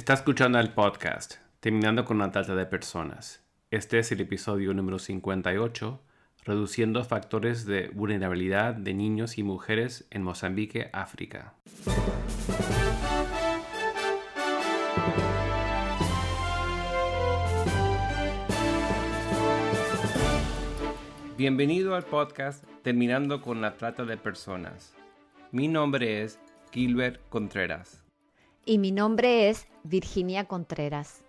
Está escuchando el podcast Terminando con la trata de personas. Este es el episodio número 58, reduciendo factores de vulnerabilidad de niños y mujeres en Mozambique, África. Bienvenido al podcast Terminando con la trata de personas. Mi nombre es Gilbert Contreras. Y mi nombre es Virginia Contreras.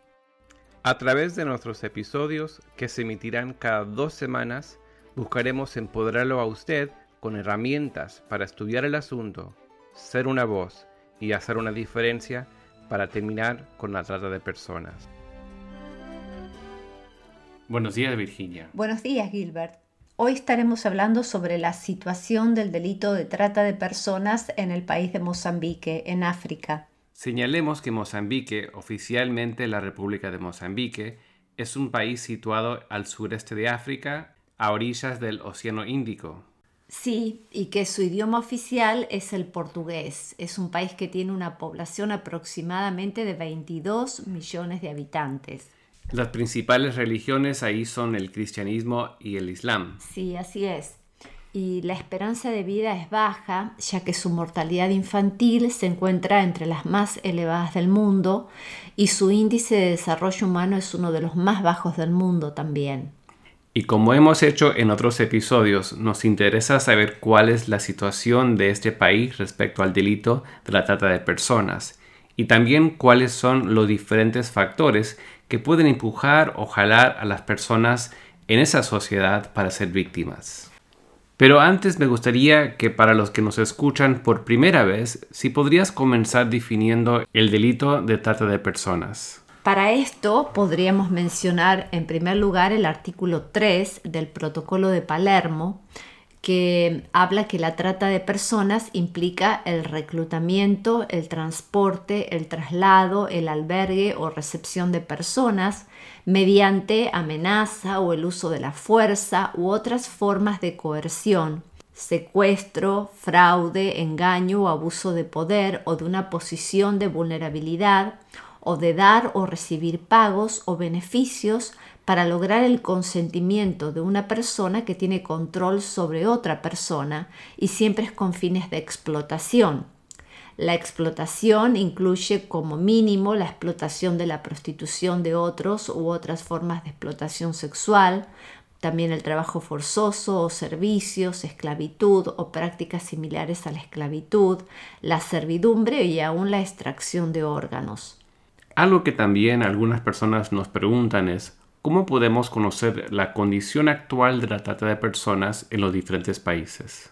A través de nuestros episodios, que se emitirán cada dos semanas, buscaremos empoderarlo a usted con herramientas para estudiar el asunto, ser una voz y hacer una diferencia para terminar con la trata de personas. Buenos días, Virginia. Buenos días, Gilbert. Hoy estaremos hablando sobre la situación del delito de trata de personas en el país de Mozambique, en África. Señalemos que Mozambique, oficialmente la República de Mozambique, es un país situado al sureste de África, a orillas del Océano Índico. Sí, y que su idioma oficial es el portugués. Es un país que tiene una población aproximadamente de 22 millones de habitantes. Las principales religiones ahí son el cristianismo y el islam. Sí, así es y la esperanza de vida es baja, ya que su mortalidad infantil se encuentra entre las más elevadas del mundo y su índice de desarrollo humano es uno de los más bajos del mundo también. Y como hemos hecho en otros episodios, nos interesa saber cuál es la situación de este país respecto al delito de la trata de personas y también cuáles son los diferentes factores que pueden empujar o jalar a las personas en esa sociedad para ser víctimas. Pero antes me gustaría que para los que nos escuchan por primera vez, si podrías comenzar definiendo el delito de trata de personas. Para esto podríamos mencionar en primer lugar el artículo 3 del Protocolo de Palermo, que habla que la trata de personas implica el reclutamiento, el transporte, el traslado, el albergue o recepción de personas mediante amenaza o el uso de la fuerza u otras formas de coerción, secuestro, fraude, engaño o abuso de poder o de una posición de vulnerabilidad o de dar o recibir pagos o beneficios para lograr el consentimiento de una persona que tiene control sobre otra persona y siempre es con fines de explotación. La explotación incluye como mínimo la explotación de la prostitución de otros u otras formas de explotación sexual, también el trabajo forzoso o servicios, esclavitud o prácticas similares a la esclavitud, la servidumbre y aún la extracción de órganos. Algo que también algunas personas nos preguntan es ¿cómo podemos conocer la condición actual de la trata de personas en los diferentes países?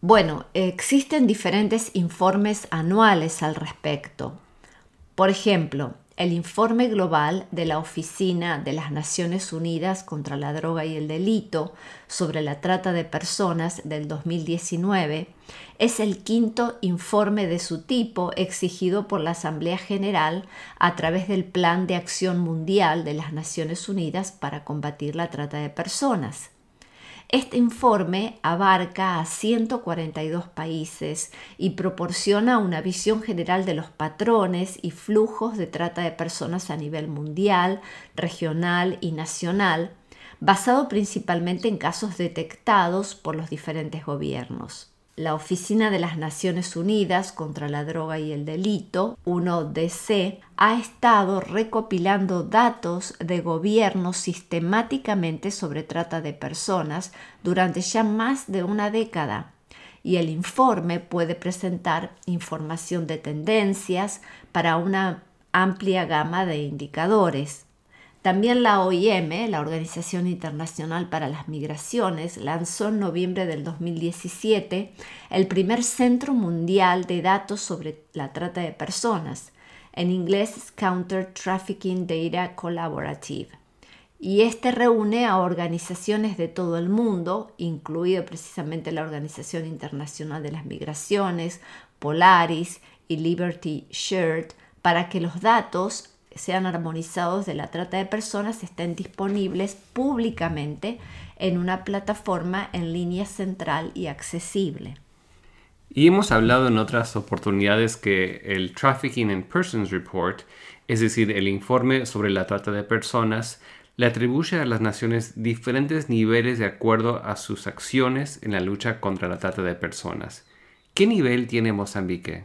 Bueno, existen diferentes informes anuales al respecto. Por ejemplo, el informe global de la Oficina de las Naciones Unidas contra la Droga y el Delito sobre la trata de personas del 2019 es el quinto informe de su tipo exigido por la Asamblea General a través del Plan de Acción Mundial de las Naciones Unidas para combatir la trata de personas. Este informe abarca a 142 países y proporciona una visión general de los patrones y flujos de trata de personas a nivel mundial, regional y nacional, basado principalmente en casos detectados por los diferentes gobiernos la Oficina de las Naciones Unidas contra la Droga y el Delito, 1DC, ha estado recopilando datos de gobiernos sistemáticamente sobre trata de personas durante ya más de una década y el informe puede presentar información de tendencias para una amplia gama de indicadores. También la OIM, la Organización Internacional para las Migraciones, lanzó en noviembre del 2017 el primer Centro Mundial de Datos sobre la Trata de Personas, en inglés Counter Trafficking Data Collaborative. Y este reúne a organizaciones de todo el mundo, incluido precisamente la Organización Internacional de las Migraciones, Polaris y Liberty Shirt, para que los datos sean armonizados de la trata de personas estén disponibles públicamente en una plataforma en línea central y accesible. Y hemos hablado en otras oportunidades que el Trafficking in Persons Report, es decir, el informe sobre la trata de personas, le atribuye a las naciones diferentes niveles de acuerdo a sus acciones en la lucha contra la trata de personas. ¿Qué nivel tiene Mozambique?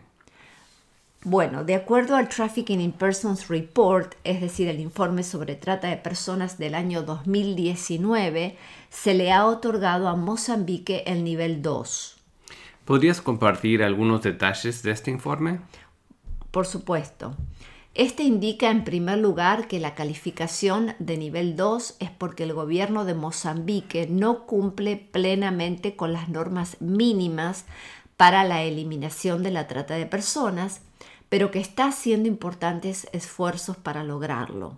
Bueno, de acuerdo al Trafficking in Persons Report, es decir, el informe sobre trata de personas del año 2019, se le ha otorgado a Mozambique el nivel 2. ¿Podrías compartir algunos detalles de este informe? Por supuesto. Este indica en primer lugar que la calificación de nivel 2 es porque el gobierno de Mozambique no cumple plenamente con las normas mínimas para la eliminación de la trata de personas, pero que está haciendo importantes esfuerzos para lograrlo.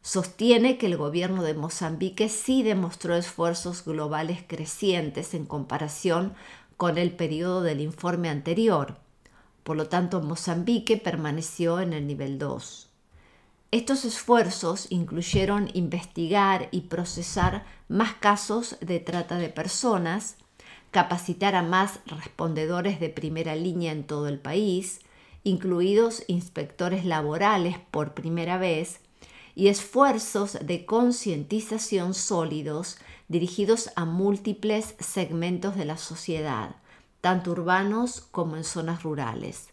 Sostiene que el gobierno de Mozambique sí demostró esfuerzos globales crecientes en comparación con el periodo del informe anterior. Por lo tanto, Mozambique permaneció en el nivel 2. Estos esfuerzos incluyeron investigar y procesar más casos de trata de personas, capacitar a más respondedores de primera línea en todo el país, incluidos inspectores laborales por primera vez, y esfuerzos de concientización sólidos dirigidos a múltiples segmentos de la sociedad, tanto urbanos como en zonas rurales.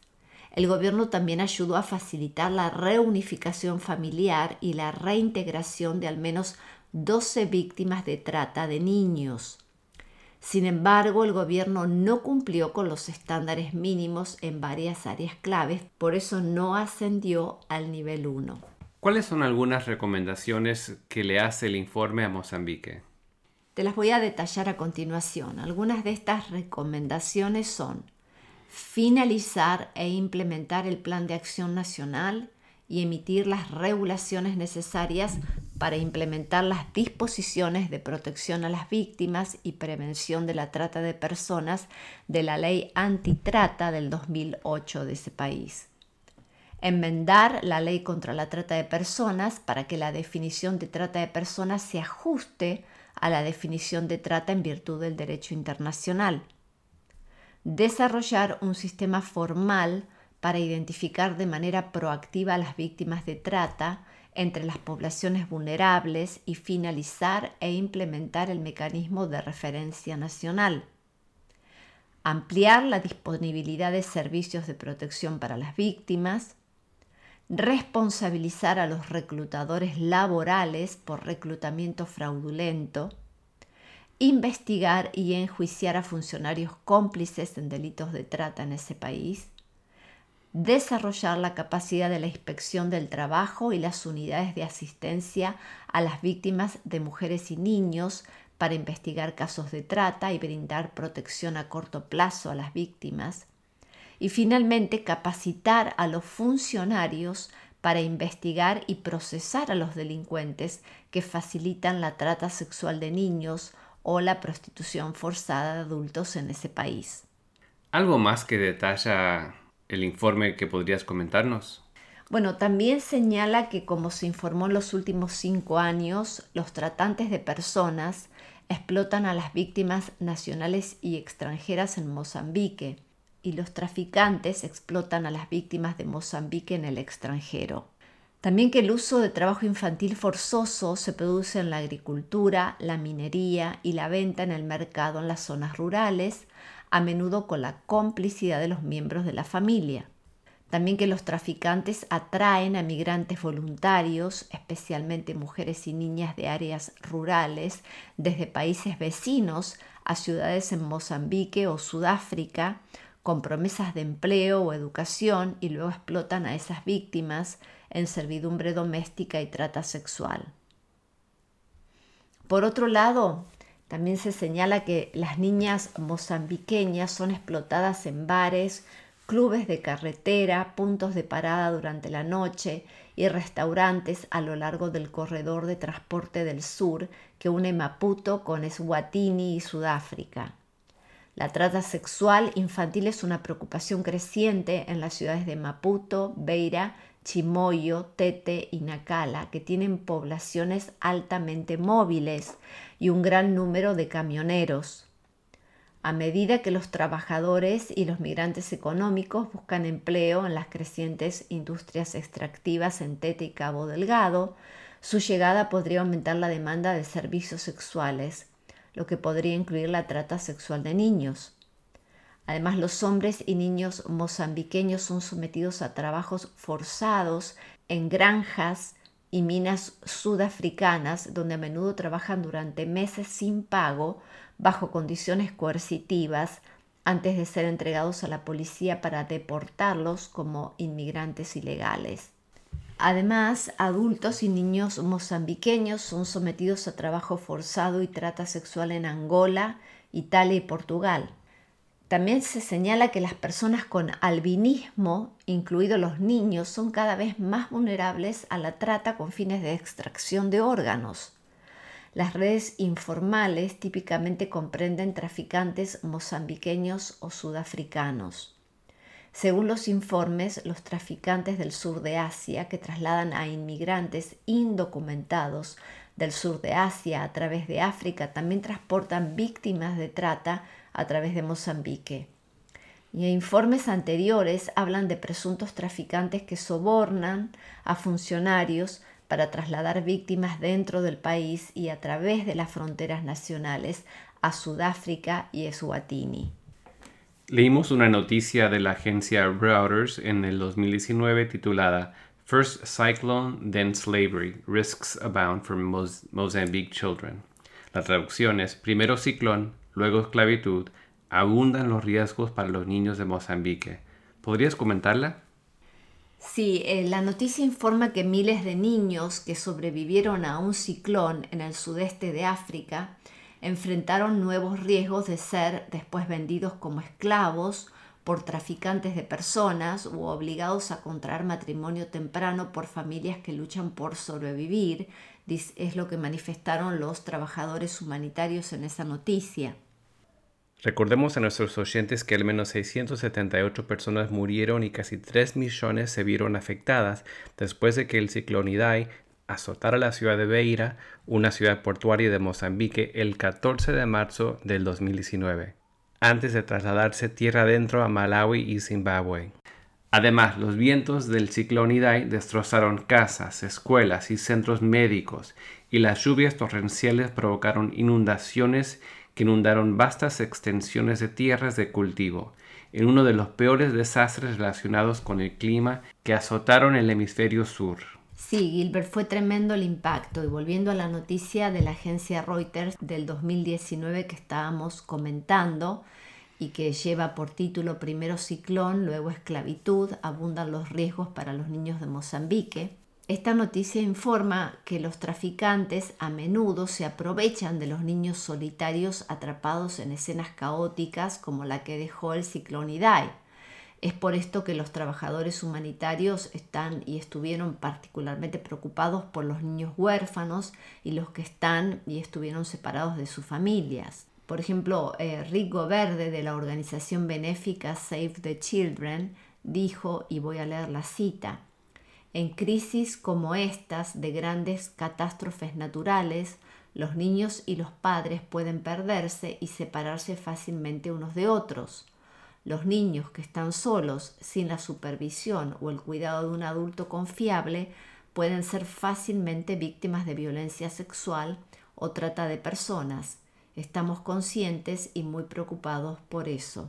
El gobierno también ayudó a facilitar la reunificación familiar y la reintegración de al menos 12 víctimas de trata de niños. Sin embargo, el gobierno no cumplió con los estándares mínimos en varias áreas claves, por eso no ascendió al nivel 1. ¿Cuáles son algunas recomendaciones que le hace el informe a Mozambique? Te las voy a detallar a continuación. Algunas de estas recomendaciones son finalizar e implementar el Plan de Acción Nacional y emitir las regulaciones necesarias para implementar las disposiciones de protección a las víctimas y prevención de la trata de personas de la ley antitrata del 2008 de ese país enmendar la ley contra la trata de personas para que la definición de trata de personas se ajuste a la definición de trata en virtud del derecho internacional. Desarrollar un sistema formal para identificar de manera proactiva a las víctimas de trata entre las poblaciones vulnerables y finalizar e implementar el mecanismo de referencia nacional. Ampliar la disponibilidad de servicios de protección para las víctimas, responsabilizar a los reclutadores laborales por reclutamiento fraudulento, investigar y enjuiciar a funcionarios cómplices en delitos de trata en ese país, desarrollar la capacidad de la inspección del trabajo y las unidades de asistencia a las víctimas de mujeres y niños para investigar casos de trata y brindar protección a corto plazo a las víctimas, y finalmente capacitar a los funcionarios para investigar y procesar a los delincuentes que facilitan la trata sexual de niños o la prostitución forzada de adultos en ese país. ¿Algo más que detalla el informe que podrías comentarnos? Bueno, también señala que como se informó en los últimos cinco años, los tratantes de personas explotan a las víctimas nacionales y extranjeras en Mozambique y los traficantes explotan a las víctimas de Mozambique en el extranjero. También que el uso de trabajo infantil forzoso se produce en la agricultura, la minería y la venta en el mercado en las zonas rurales, a menudo con la complicidad de los miembros de la familia. También que los traficantes atraen a migrantes voluntarios, especialmente mujeres y niñas de áreas rurales, desde países vecinos a ciudades en Mozambique o Sudáfrica, con promesas de empleo o educación y luego explotan a esas víctimas en servidumbre doméstica y trata sexual. Por otro lado, también se señala que las niñas mozambiqueñas son explotadas en bares, clubes de carretera, puntos de parada durante la noche y restaurantes a lo largo del corredor de transporte del sur que une Maputo con Eswatini y Sudáfrica. La trata sexual infantil es una preocupación creciente en las ciudades de Maputo, Beira, Chimoyo, Tete y Nacala, que tienen poblaciones altamente móviles y un gran número de camioneros. A medida que los trabajadores y los migrantes económicos buscan empleo en las crecientes industrias extractivas en Tete y Cabo Delgado, su llegada podría aumentar la demanda de servicios sexuales, lo que podría incluir la trata sexual de niños. Además, los hombres y niños mozambiqueños son sometidos a trabajos forzados en granjas y minas sudafricanas, donde a menudo trabajan durante meses sin pago, bajo condiciones coercitivas, antes de ser entregados a la policía para deportarlos como inmigrantes ilegales. Además, adultos y niños mozambiqueños son sometidos a trabajo forzado y trata sexual en Angola, Italia y Portugal. También se señala que las personas con albinismo, incluidos los niños, son cada vez más vulnerables a la trata con fines de extracción de órganos. Las redes informales típicamente comprenden traficantes mozambiqueños o sudafricanos. Según los informes, los traficantes del sur de Asia que trasladan a inmigrantes indocumentados del sur de Asia a través de África también transportan víctimas de trata a través de Mozambique. Y informes anteriores hablan de presuntos traficantes que sobornan a funcionarios para trasladar víctimas dentro del país y a través de las fronteras nacionales a Sudáfrica y Eswatini. Leímos una noticia de la agencia Reuters en el 2019 titulada First Cyclone, then Slavery, Risks Abound for Mozambique Children. La traducción es primero ciclón, luego esclavitud, abundan los riesgos para los niños de Mozambique. ¿Podrías comentarla? Sí, eh, la noticia informa que miles de niños que sobrevivieron a un ciclón en el sudeste de África enfrentaron nuevos riesgos de ser después vendidos como esclavos por traficantes de personas u obligados a contraer matrimonio temprano por familias que luchan por sobrevivir, es lo que manifestaron los trabajadores humanitarios en esa noticia. Recordemos a nuestros oyentes que al menos 678 personas murieron y casi 3 millones se vieron afectadas después de que el ciclón Idai azotara la ciudad de Beira, una ciudad portuaria de Mozambique, el 14 de marzo del 2019, antes de trasladarse tierra adentro a Malawi y Zimbabue. Además, los vientos del ciclón Idai destrozaron casas, escuelas y centros médicos, y las lluvias torrenciales provocaron inundaciones que inundaron vastas extensiones de tierras de cultivo, en uno de los peores desastres relacionados con el clima que azotaron el hemisferio sur. Sí, Gilbert, fue tremendo el impacto. Y volviendo a la noticia de la agencia Reuters del 2019 que estábamos comentando y que lleva por título primero ciclón, luego esclavitud, abundan los riesgos para los niños de Mozambique. Esta noticia informa que los traficantes a menudo se aprovechan de los niños solitarios atrapados en escenas caóticas como la que dejó el ciclón Idai. Es por esto que los trabajadores humanitarios están y estuvieron particularmente preocupados por los niños huérfanos y los que están y estuvieron separados de sus familias. Por ejemplo, eh, Rico Verde de la organización benéfica Save the Children dijo, y voy a leer la cita, en crisis como estas de grandes catástrofes naturales, los niños y los padres pueden perderse y separarse fácilmente unos de otros. Los niños que están solos, sin la supervisión o el cuidado de un adulto confiable, pueden ser fácilmente víctimas de violencia sexual o trata de personas. Estamos conscientes y muy preocupados por eso.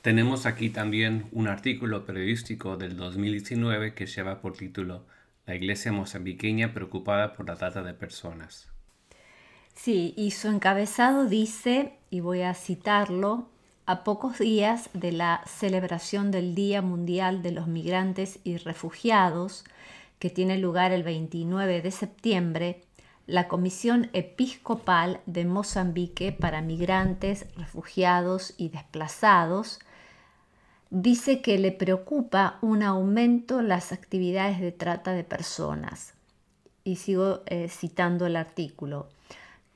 Tenemos aquí también un artículo periodístico del 2019 que lleva por título La Iglesia mozambiqueña preocupada por la trata de personas. Sí, y su encabezado dice, y voy a citarlo, a pocos días de la celebración del Día Mundial de los Migrantes y Refugiados, que tiene lugar el 29 de septiembre, la Comisión Episcopal de Mozambique para Migrantes, Refugiados y Desplazados dice que le preocupa un aumento en las actividades de trata de personas. Y sigo eh, citando el artículo.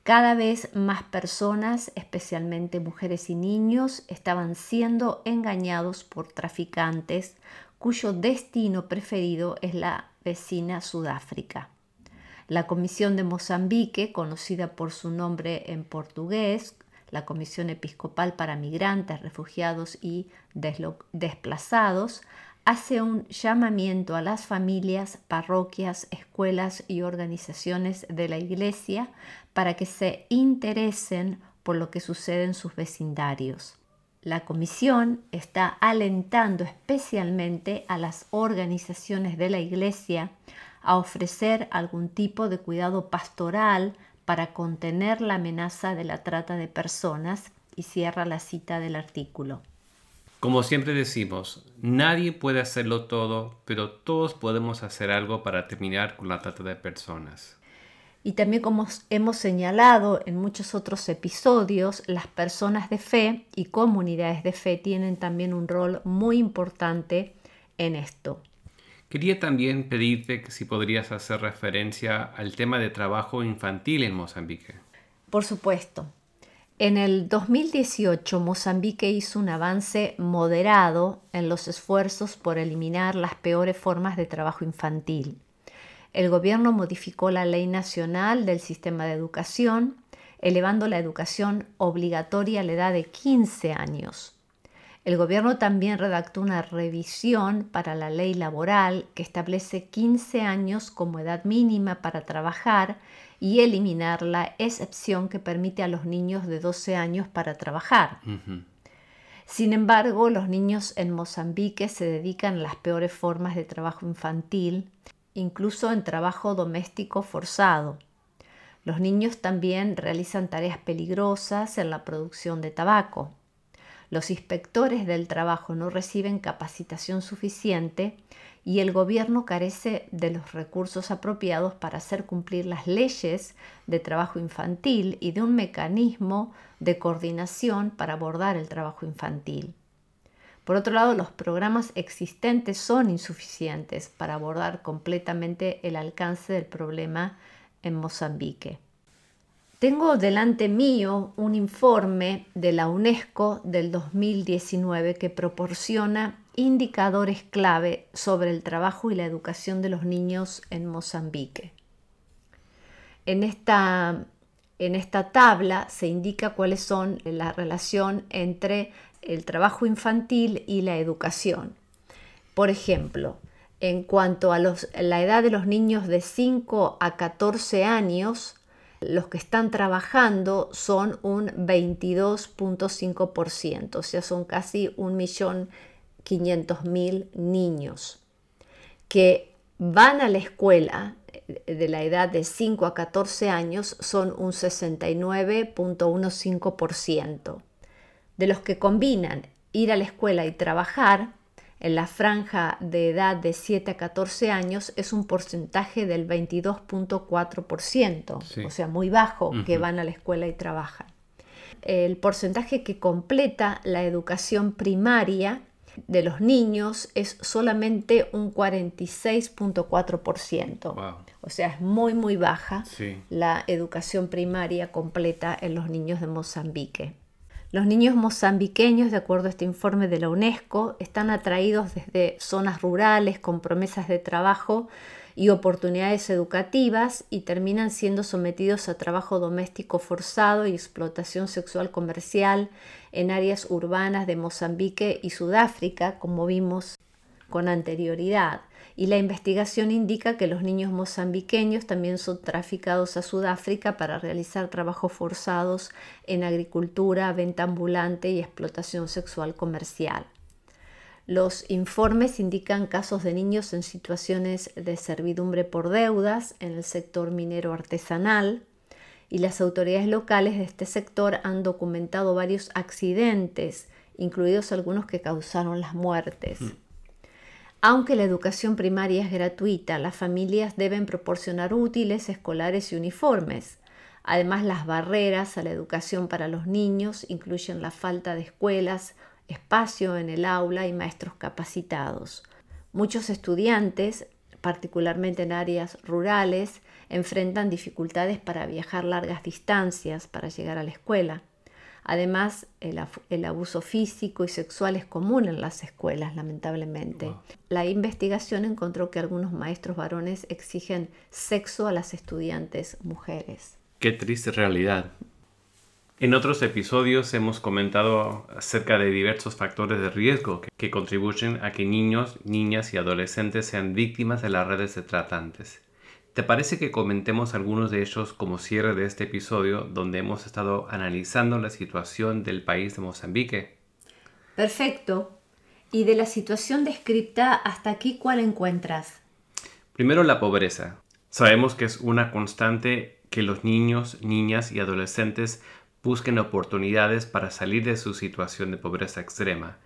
Cada vez más personas, especialmente mujeres y niños, estaban siendo engañados por traficantes cuyo destino preferido es la vecina Sudáfrica. La Comisión de Mozambique, conocida por su nombre en portugués, la Comisión Episcopal para Migrantes, Refugiados y Desplazados, hace un llamamiento a las familias, parroquias, escuelas y organizaciones de la Iglesia para que se interesen por lo que sucede en sus vecindarios. La Comisión está alentando especialmente a las organizaciones de la Iglesia a ofrecer algún tipo de cuidado pastoral para contener la amenaza de la trata de personas y cierra la cita del artículo. Como siempre decimos, nadie puede hacerlo todo, pero todos podemos hacer algo para terminar con la trata de personas. Y también como hemos señalado en muchos otros episodios, las personas de fe y comunidades de fe tienen también un rol muy importante en esto. Quería también pedirte que si podrías hacer referencia al tema de trabajo infantil en Mozambique. Por supuesto. En el 2018, Mozambique hizo un avance moderado en los esfuerzos por eliminar las peores formas de trabajo infantil. El gobierno modificó la ley nacional del sistema de educación, elevando la educación obligatoria a la edad de 15 años. El gobierno también redactó una revisión para la ley laboral que establece 15 años como edad mínima para trabajar y eliminar la excepción que permite a los niños de 12 años para trabajar. Sin embargo, los niños en Mozambique se dedican a las peores formas de trabajo infantil, incluso en trabajo doméstico forzado. Los niños también realizan tareas peligrosas en la producción de tabaco. Los inspectores del trabajo no reciben capacitación suficiente y el gobierno carece de los recursos apropiados para hacer cumplir las leyes de trabajo infantil y de un mecanismo de coordinación para abordar el trabajo infantil. Por otro lado, los programas existentes son insuficientes para abordar completamente el alcance del problema en Mozambique. Tengo delante mío un informe de la UNESCO del 2019 que proporciona indicadores clave sobre el trabajo y la educación de los niños en Mozambique. En esta, en esta tabla se indica cuáles son la relación entre el trabajo infantil y la educación. Por ejemplo, en cuanto a la edad de los niños de 5 a 14 años, los que están trabajando son un 22.5%, o sea, son casi 1.500.000 niños que van a la escuela eh, de la edad de 5 a 14 años son un 69.15%. De los que combinan ir a la escuela y trabajar, en la franja de edad de 7 a 14 años es un porcentaje del 22.4%, o sea, muy bajo que van a la escuela y trabajan. El porcentaje que completa la educación primaria de los niños es solamente un 46.4%. O sea, es muy, muy baja la educación primaria completa en los niños de Mozambique. Los niños mozambiqueños, de acuerdo a este informe de la UNESCO, están atraídos desde zonas rurales con promesas de trabajo y oportunidades educativas y terminan siendo sometidos a trabajo doméstico forzado y explotación sexual comercial en áreas urbanas de Mozambique y Sudáfrica, como vimos con anterioridad y la investigación indica que los niños mozambiqueños también son traficados a Sudáfrica para realizar trabajos forzados en agricultura, venta ambulante y explotación sexual comercial. Los informes indican casos de niños en situaciones de servidumbre por deudas en el sector minero artesanal y las autoridades locales de este sector han documentado varios accidentes, incluidos algunos que causaron las muertes. Mm. Aunque la educación primaria es gratuita, las familias deben proporcionar útiles, escolares y uniformes. Además, las barreras a la educación para los niños incluyen la falta de escuelas, espacio en el aula y maestros capacitados. Muchos estudiantes, particularmente en áreas rurales, enfrentan dificultades para viajar largas distancias para llegar a la escuela. Además, el, abuso físico y sexual es común en las escuelas, lamentablemente. La investigación encontró que algunos maestros varones exigen sexo a las estudiantes mujeres. Qué triste realidad. En otros episodios hemos comentado acerca de diversos factores de riesgo que contribuyen a que niños, niñas y adolescentes sean víctimas de las redes de tratantes. ¿Te parece que comentemos algunos de ellos como cierre de este episodio donde hemos estado analizando la situación del país de Mozambique? Perfecto. ¿Y de la situación descripta hasta aquí cuál encuentras? Primero la pobreza. Sabemos que es una constante que los niños, niñas y adolescentes busquen oportunidades para salir de su situación de pobreza extrema.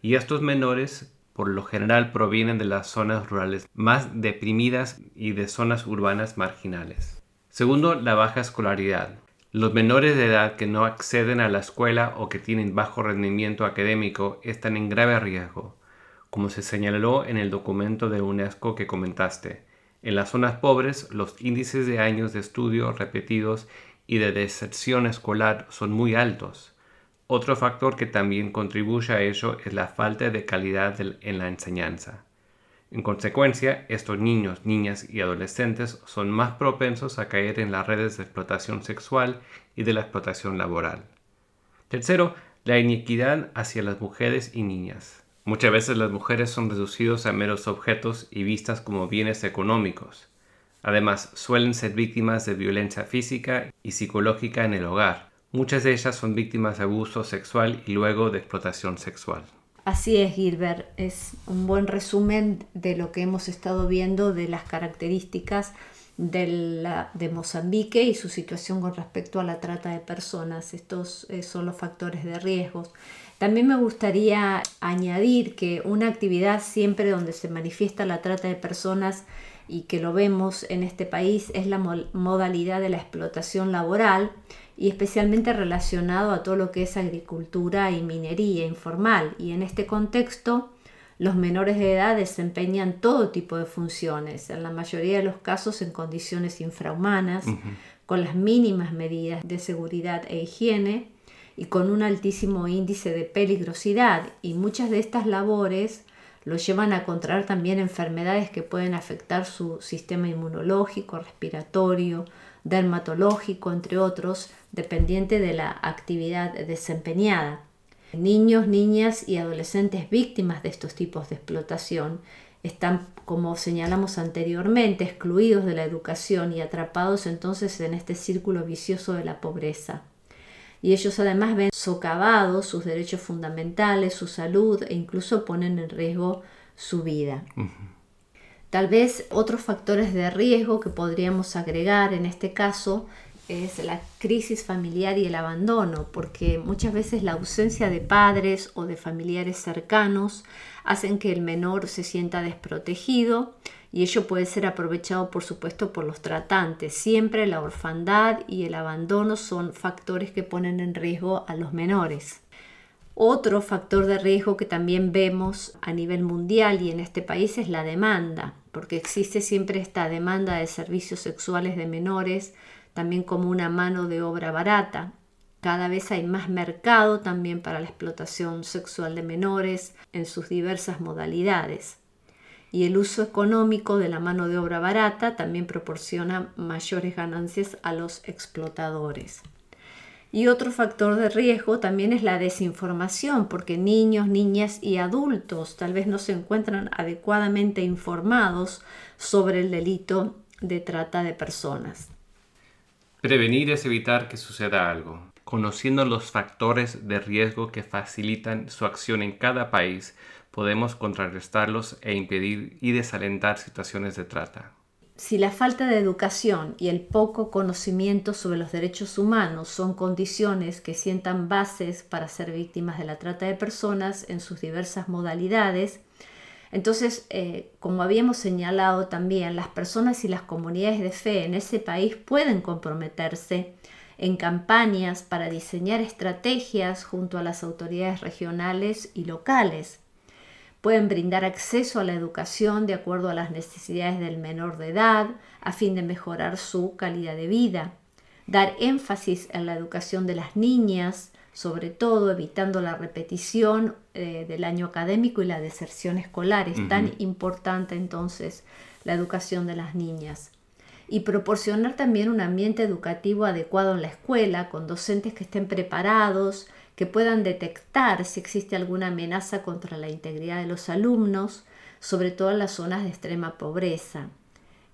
Y estos menores por lo general provienen de las zonas rurales más deprimidas y de zonas urbanas marginales. Segundo, la baja escolaridad. Los menores de edad que no acceden a la escuela o que tienen bajo rendimiento académico están en grave riesgo, como se señaló en el documento de UNESCO que comentaste. En las zonas pobres, los índices de años de estudio repetidos y de deserción escolar son muy altos. Otro factor que también contribuye a ello es la falta de calidad en la enseñanza. En consecuencia, estos niños, niñas y adolescentes son más propensos a caer en las redes de explotación sexual y de la explotación laboral. Tercero, la inequidad hacia las mujeres y niñas. Muchas veces las mujeres son reducidas a meros objetos y vistas como bienes económicos. Además, suelen ser víctimas de violencia física y psicológica en el hogar. Muchas de ellas son víctimas de abuso sexual y luego de explotación sexual. Así es, Gilbert. Es un buen resumen de lo que hemos estado viendo de las características de, Mozambique y su situación con respecto a la trata de personas. Estos eh, son los factores de riesgos. También me gustaría añadir que una actividad siempre donde se manifiesta la trata de personas y que lo vemos en este país es la modalidad de la explotación laboral y especialmente relacionado a todo lo que es agricultura y minería informal. Y en este contexto, los menores de edad desempeñan todo tipo de funciones, en la mayoría de los casos en condiciones infrahumanas, con las mínimas medidas de seguridad e higiene y con un altísimo índice de peligrosidad. Y muchas de estas labores lo llevan a contraer también enfermedades que pueden afectar su sistema inmunológico, respiratorio, dermatológico, entre otros, dependiente de la actividad desempeñada. Niños, niñas y adolescentes víctimas de estos tipos de explotación están, como señalamos anteriormente, excluidos de la educación y atrapados entonces en este círculo vicioso de la pobreza y ellos además ven socavados sus derechos fundamentales, su salud e incluso ponen en riesgo su vida. Tal vez otros factores de riesgo que podríamos agregar en este caso es la crisis familiar y el abandono, porque muchas veces la ausencia de padres o de familiares cercanos hacen que el menor se sienta desprotegido y ello puede ser aprovechado por supuesto por los tratantes. Siempre la orfandad y el abandono son factores que ponen en riesgo a los menores. Otro factor de riesgo que también vemos a nivel mundial y en este país es la demanda, porque existe siempre esta demanda de servicios sexuales de menores, también como una mano de obra barata. Cada vez hay más mercado también para la explotación sexual de menores en sus diversas modalidades y el uso económico de la mano de obra barata también proporciona mayores ganancias a los explotadores. Y otro factor de riesgo también es la desinformación, porque niños, niñas y adultos tal vez no se encuentran adecuadamente informados sobre el delito de trata de personas. Prevenir es evitar que suceda algo. Conociendo los factores de riesgo que facilitan su acción en cada país, podemos contrarrestarlos e impedir y desalentar situaciones de trata. Si la falta de educación y el poco conocimiento sobre los derechos humanos son condiciones que sientan bases para ser víctimas de la trata de personas en sus diversas modalidades, entonces, eh, como habíamos señalado también, las personas y las comunidades de fe en ese país pueden comprometerse en campañas para diseñar estrategias junto a las autoridades regionales y locales Pueden brindar acceso a la educación de acuerdo a las necesidades del menor de edad a fin de mejorar su calidad de vida. Dar énfasis en la educación de las niñas, sobre todo evitando la repetición eh, del año académico y la deserción escolar. Es tan importante entonces la educación de las niñas. Y proporcionar también un ambiente educativo adecuado en la escuela, con docentes que estén preparados, que puedan detectar si existe alguna amenaza contra la integridad de los alumnos, sobre todo en las zonas de extrema pobreza.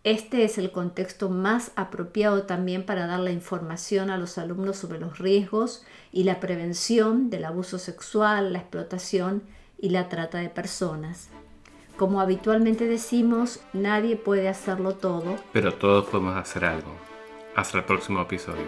Este es el contexto más apropiado también para dar la información a los alumnos sobre los riesgos y la prevención del abuso sexual, la explotación y la trata de personas. Como habitualmente decimos, nadie puede hacerlo todo. Pero todos podemos hacer algo. Hasta el próximo episodio.